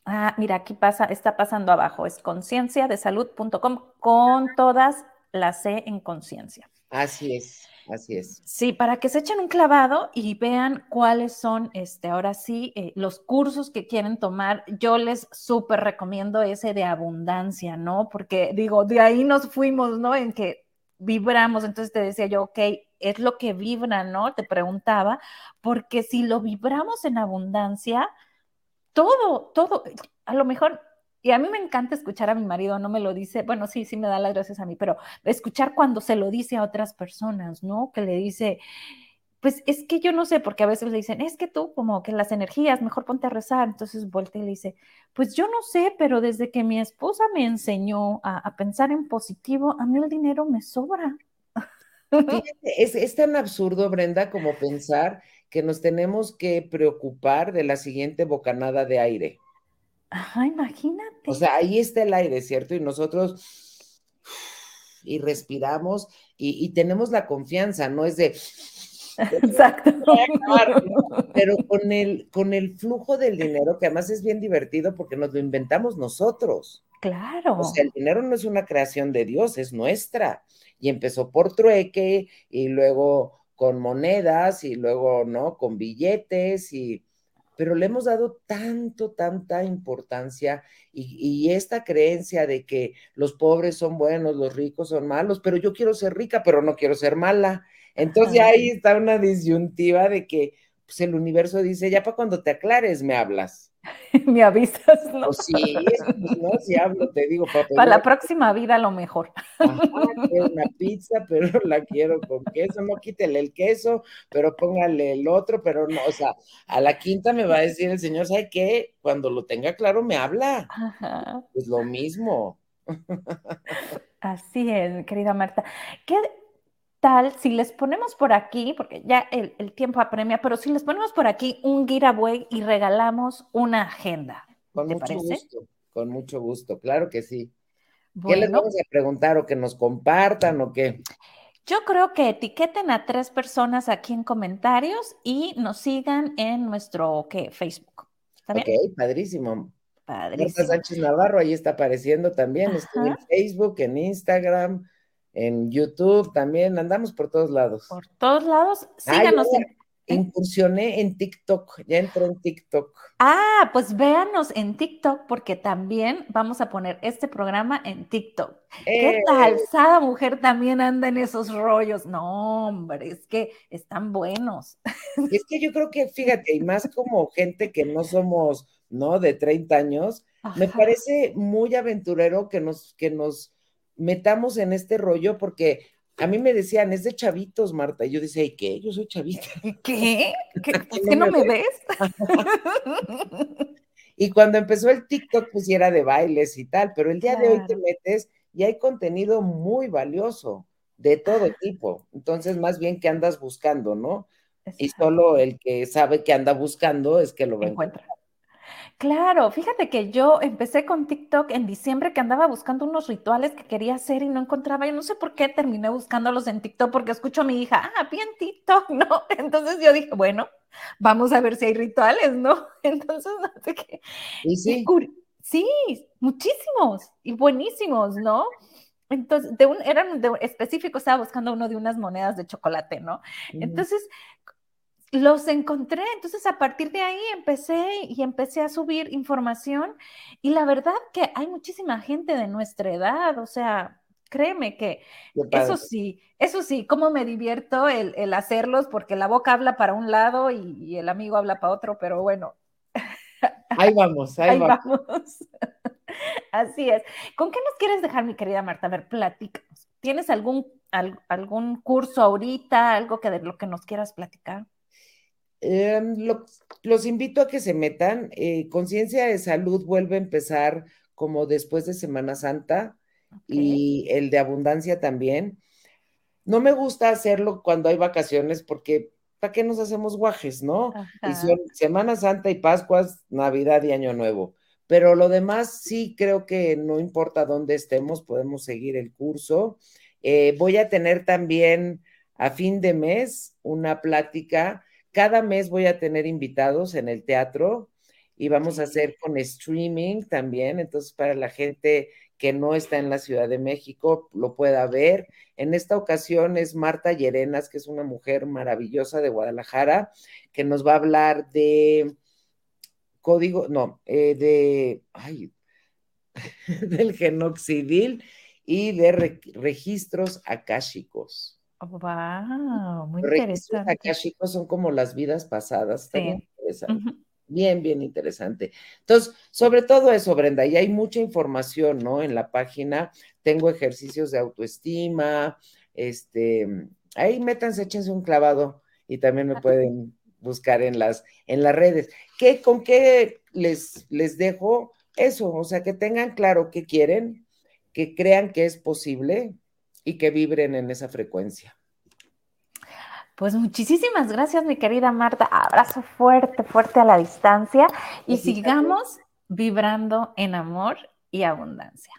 Ah, mira, aquí pasa, está pasando abajo, es conciencia de salud.com con todas las C en conciencia.
Así es, así es.
Sí, para que se echen un clavado y vean cuáles son, este, ahora sí, eh, los cursos que quieren tomar. Yo les súper recomiendo ese de abundancia, ¿no? Porque digo, de ahí nos fuimos, ¿no? En que vibramos, entonces te decía yo, ok, es lo que vibra, ¿no? Te preguntaba, porque si lo vibramos en abundancia, todo, todo, a lo mejor y a mí me encanta escuchar a mi marido, no me lo dice, bueno, sí, sí me da las gracias a mí, pero escuchar cuando se lo dice a otras personas, ¿no? Que le dice, pues es que yo no sé, porque a veces le dicen, es que tú como que las energías, mejor ponte a rezar. Entonces vuelta y le dice, pues yo no sé, pero desde que mi esposa me enseñó a, pensar en positivo, a mí el dinero me sobra.
es, es tan absurdo, Brenda, como pensar que nos tenemos que preocupar de la siguiente bocanada de aire.
Ajá, imagínate.
O sea, ahí está el aire, ¿cierto? Y nosotros y respiramos y, tenemos la confianza, no es de...
Exacto.
Pero con el, con el flujo del dinero, que además es bien divertido porque nos lo inventamos nosotros.
Claro.
O sea, el dinero no es una creación de Dios, es nuestra. Y empezó por trueque y luego con monedas y luego, ¿no? Con billetes y pero le hemos dado tanto, tanta importancia y, esta creencia de que los pobres son buenos, los ricos son malos, pero yo quiero ser rica, pero no quiero ser mala. Entonces ahí está una disyuntiva de que pues, el universo dice, ya para cuando te aclares me hablas.
me avisas,
¿no? Pues sí, no, si hablo, te digo,
Para la próxima vida lo mejor.
una pizza, pero la quiero con queso, no quítele el queso, pero póngale el otro, pero no, o sea, a la quinta me va a decir el señor, ¿sabe qué? Cuando lo tenga claro me habla. Ajá. Pues lo mismo.
Así es, querida Marta. ¿Qué, tal si les ponemos por aquí, porque ya el, tiempo apremia, pero si les ponemos por aquí un giveaway y regalamos una agenda?
Con mucho gusto, con mucho gusto, claro que sí. ¿Qué les vamos a preguntar o que nos compartan o qué?
Yo creo que etiqueten a tres personas aquí en comentarios y nos sigan en nuestro ¿qué? Facebook.
¿Está Ok, padrísimo. Padrísimo. Sánchez Navarro, ahí está apareciendo también. Estoy en Facebook, en Instagram, en YouTube también, andamos por todos lados.
Por todos lados, síganos.
incursioné en TikTok, ya entré en TikTok.
Ah, pues véanos en TikTok porque también vamos a poner este programa en TikTok. Eh. Sada mujer también anda en esos rollos. No, hombre, es que están buenos.
Es que yo creo que, fíjate, y más como gente que no somos, ¿no? De 30 años, me parece muy aventurero que nos, que nos metamos en este rollo porque a mí me decían, es de chavitos, Marta. Y yo decía, ¿y qué? Yo soy chavita.
¿Qué? ¿Qué, ¿Qué no, me ves?
y cuando empezó el TikTok, pues era de bailes y tal, pero el día de hoy te metes y hay contenido muy valioso de todo tipo. Entonces, más bien que andas buscando, ¿no? Y solo el que sabe que anda buscando es que lo encuentra.
Claro, fíjate que yo empecé con TikTok en diciembre que andaba buscando unos rituales que quería hacer y no encontraba. Y no sé por qué terminé buscándolos en TikTok porque escucho a mi hija, ah, bien TikTok, ¿no? Entonces yo dije, bueno, vamos a ver si hay rituales, ¿no? Entonces, no sé qué.
¿Y sí?
sí, muchísimos y buenísimos, ¿no? Entonces, de un, eran de, específico, estaba buscando uno de unas monedas de chocolate, ¿no? Entonces, los encontré, entonces a partir de ahí empecé y empecé a subir información y la verdad que hay muchísima gente de nuestra edad, o sea, créeme que eso sí, eso sí, cómo me divierto el, hacerlos porque la boca habla para un lado y, el amigo habla para otro, pero bueno.
Ahí vamos, ahí, vamos.
Así es. ¿Con qué nos quieres dejar, mi querida Marta? A ver, platícanos. ¿Tienes algún, algún curso ahorita, algo que de lo que nos quieras platicar?
Em, los invito a que se metan. Eh, Conciencia de Salud vuelve a empezar como después de Semana Santa y el de Abundancia también. No me gusta hacerlo cuando hay vacaciones porque ¿para qué nos hacemos guajes, no? Y son Semana Santa y Pascuas, Navidad y Año Nuevo. Pero lo demás sí creo que no importa dónde estemos, podemos seguir el curso. Eh, voy a tener también a fin de mes una plática cada mes voy a tener invitados en el teatro y vamos a hacer con streaming también. Entonces, para la gente que no está en la Ciudad de México, lo pueda ver. En esta ocasión es Marta Llerenas, que es una mujer maravillosa de Guadalajara, que nos va a hablar de código, no, eh, de, ay, del genoxidil y de registros akáshicos.
Wow, muy
Los registros akáshicos son como las vidas pasadas. Bien, bien, bien interesante. Entonces, sobre todo eso, Brenda, y hay mucha información, ¿no? En la página tengo ejercicios de autoestima, este, ahí métanse, échense un clavado y también me pueden buscar en las, en las redes. ¿Qué, ¿Con qué les, les dejo eso? O sea, que tengan claro qué quieren, que crean que es posible y que vibren en esa frecuencia.
Pues muchísimas gracias, mi querida Marta. Abrazo fuerte, fuerte a la distancia y sigamos vibrando en amor y abundancia.